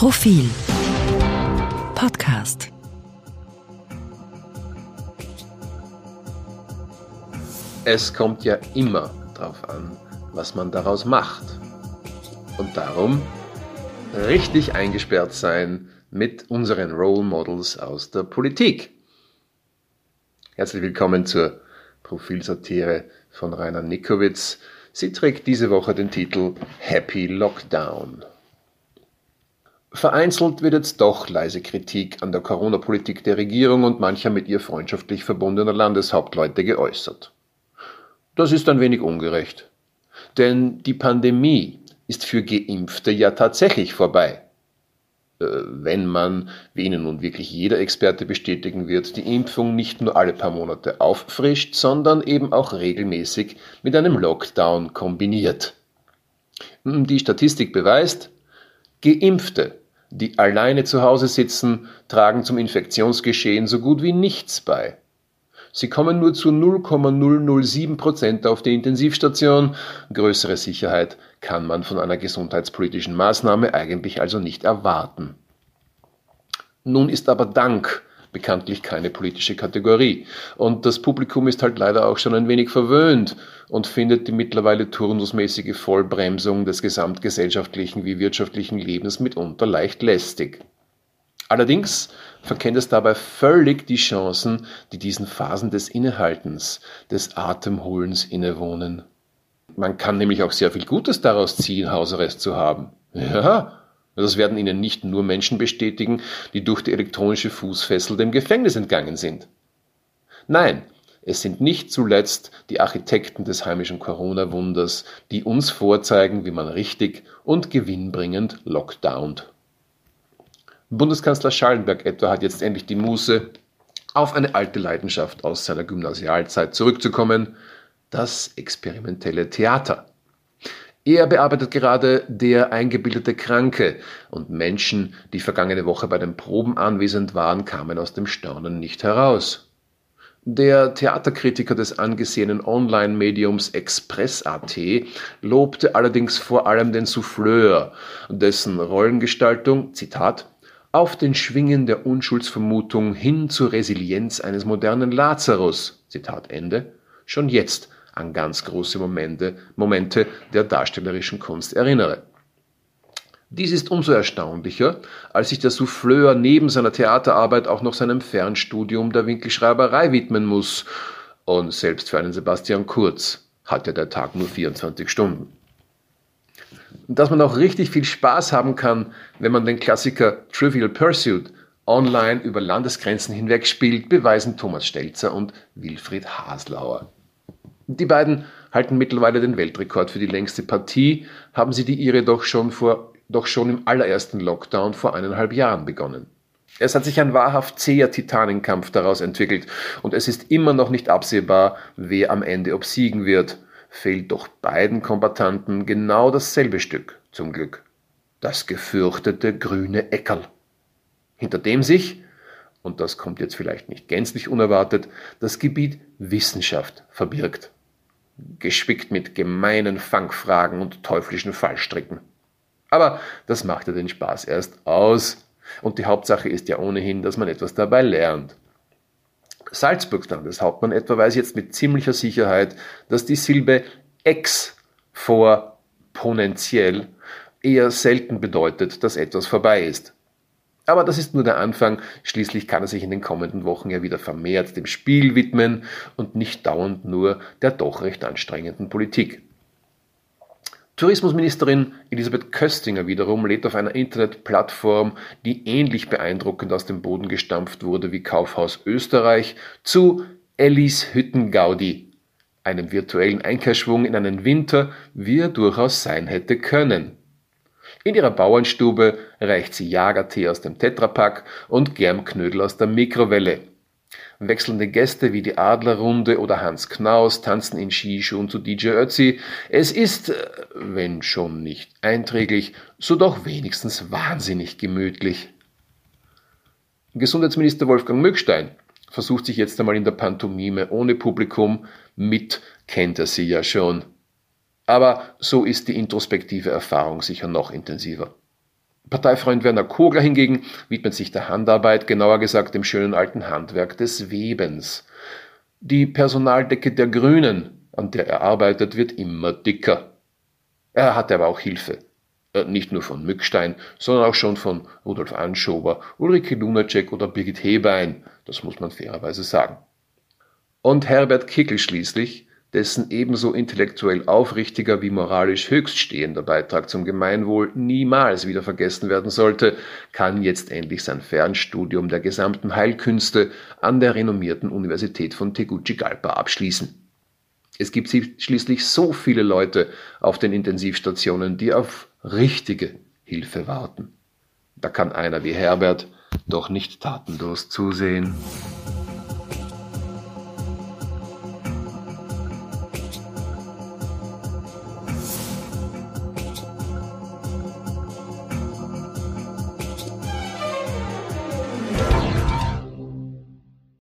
Profil Podcast Es kommt ja immer darauf an, was man daraus macht. Und darum richtig eingesperrt sein mit unseren Role Models aus der Politik. Herzlich willkommen zur Profilsatire von Rainer Nikowitz. Sie trägt diese Woche den Titel Happy Lockdown. Vereinzelt wird jetzt doch leise Kritik an der Corona-Politik der Regierung und mancher mit ihr freundschaftlich verbundener Landeshauptleute geäußert. Das ist ein wenig ungerecht. Denn die Pandemie ist für Geimpfte ja tatsächlich vorbei. Äh, wenn man, wie Ihnen nun wirklich jeder Experte bestätigen wird, die Impfung nicht nur alle paar Monate auffrischt, sondern eben auch regelmäßig mit einem Lockdown kombiniert. Die Statistik beweist, Geimpfte die alleine zu Hause sitzen, tragen zum Infektionsgeschehen so gut wie nichts bei. Sie kommen nur zu 0,007 Prozent auf die Intensivstation. Größere Sicherheit kann man von einer gesundheitspolitischen Maßnahme eigentlich also nicht erwarten. Nun ist aber Dank bekanntlich keine politische Kategorie. Und das Publikum ist halt leider auch schon ein wenig verwöhnt und findet die mittlerweile turnusmäßige Vollbremsung des gesamtgesellschaftlichen wie wirtschaftlichen Lebens mitunter leicht lästig. Allerdings verkennt es dabei völlig die Chancen, die diesen Phasen des Innehaltens, des Atemholens innewohnen. Man kann nämlich auch sehr viel Gutes daraus ziehen, Hausarrest zu haben. Ja, das werden Ihnen nicht nur Menschen bestätigen, die durch die elektronische Fußfessel dem Gefängnis entgangen sind. Nein, es sind nicht zuletzt die Architekten des heimischen Corona-Wunders, die uns vorzeigen, wie man richtig und gewinnbringend lockdownt. Bundeskanzler Schallenberg etwa hat jetzt endlich die Muße, auf eine alte Leidenschaft aus seiner Gymnasialzeit zurückzukommen, das experimentelle Theater. Er bearbeitet gerade Der eingebildete Kranke und Menschen, die vergangene Woche bei den Proben anwesend waren, kamen aus dem Staunen nicht heraus. Der Theaterkritiker des angesehenen Online-Mediums Express.at lobte allerdings vor allem den Souffleur, dessen Rollengestaltung, Zitat, auf den Schwingen der Unschuldsvermutung hin zur Resilienz eines modernen Lazarus, Zitat Ende, schon jetzt an ganz große Momente, Momente der darstellerischen Kunst erinnere. Dies ist umso erstaunlicher, als sich der Souffleur neben seiner Theaterarbeit auch noch seinem Fernstudium der Winkelschreiberei widmen muss. Und selbst für einen Sebastian Kurz hat ja der Tag nur 24 Stunden. Dass man auch richtig viel Spaß haben kann, wenn man den Klassiker Trivial Pursuit online über Landesgrenzen hinweg spielt, beweisen Thomas Stelzer und Wilfried Haslauer. Die beiden halten mittlerweile den Weltrekord für die längste Partie, haben sie die ihre doch schon, vor, doch schon im allerersten Lockdown vor eineinhalb Jahren begonnen. Es hat sich ein wahrhaft zäher Titanenkampf daraus entwickelt und es ist immer noch nicht absehbar, wer am Ende obsiegen wird. Fehlt doch beiden Kombatanten genau dasselbe Stück, zum Glück. Das gefürchtete grüne Eckerl. Hinter dem sich, und das kommt jetzt vielleicht nicht gänzlich unerwartet, das Gebiet Wissenschaft verbirgt gespickt mit gemeinen Fangfragen und teuflischen Fallstricken. Aber das macht ja den Spaß erst aus. Und die Hauptsache ist ja ohnehin, dass man etwas dabei lernt. Salzburgs Landeshauptmann etwa weiß jetzt mit ziemlicher Sicherheit, dass die Silbe ex vor ponentiell eher selten bedeutet, dass etwas vorbei ist. Aber das ist nur der Anfang. Schließlich kann er sich in den kommenden Wochen ja wieder vermehrt dem Spiel widmen und nicht dauernd nur der doch recht anstrengenden Politik. Tourismusministerin Elisabeth Köstinger wiederum lädt auf einer Internetplattform, die ähnlich beeindruckend aus dem Boden gestampft wurde wie Kaufhaus Österreich, zu Ellis Hüttengaudi, einem virtuellen Einkehrschwung in einen Winter, wie er durchaus sein hätte können. In ihrer Bauernstube reicht sie Jagertee aus dem Tetrapack und Germknödel aus der Mikrowelle. Wechselnde Gäste wie die Adlerrunde oder Hans Knaus tanzen in Skischuhen zu DJ Ötzi. Es ist, äh, wenn schon nicht einträglich, so doch wenigstens wahnsinnig gemütlich. Gesundheitsminister Wolfgang Mückstein versucht sich jetzt einmal in der Pantomime ohne Publikum. Mit kennt er sie ja schon. Aber so ist die introspektive Erfahrung sicher noch intensiver. Parteifreund Werner Kogler hingegen widmet sich der Handarbeit, genauer gesagt dem schönen alten Handwerk des Webens. Die Personaldecke der Grünen, an der er arbeitet, wird immer dicker. Er hatte aber auch Hilfe. Äh, nicht nur von Mückstein, sondern auch schon von Rudolf Anschober, Ulrike Lunacek oder Birgit Hebein, das muss man fairerweise sagen. Und Herbert Kickel schließlich, dessen ebenso intellektuell aufrichtiger wie moralisch höchststehender Beitrag zum Gemeinwohl niemals wieder vergessen werden sollte, kann jetzt endlich sein Fernstudium der gesamten Heilkünste an der renommierten Universität von Tegucigalpa abschließen. Es gibt schließlich so viele Leute auf den Intensivstationen, die auf richtige Hilfe warten. Da kann einer wie Herbert doch nicht tatenlos zusehen.